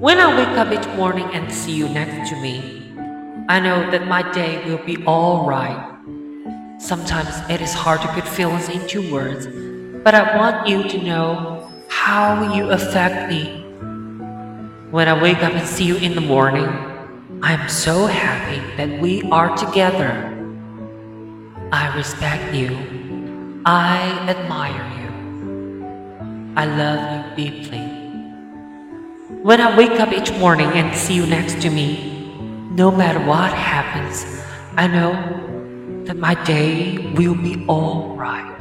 When I wake up each morning and see you next to me, I know that my day will be alright. Sometimes it is hard to put feelings into words, but I want you to know how you affect me. When I wake up and see you in the morning, I am so happy that we are together. I respect you. I admire you. I love you deeply. When I wake up each morning and see you next to me, no matter what happens, I know that my day will be alright.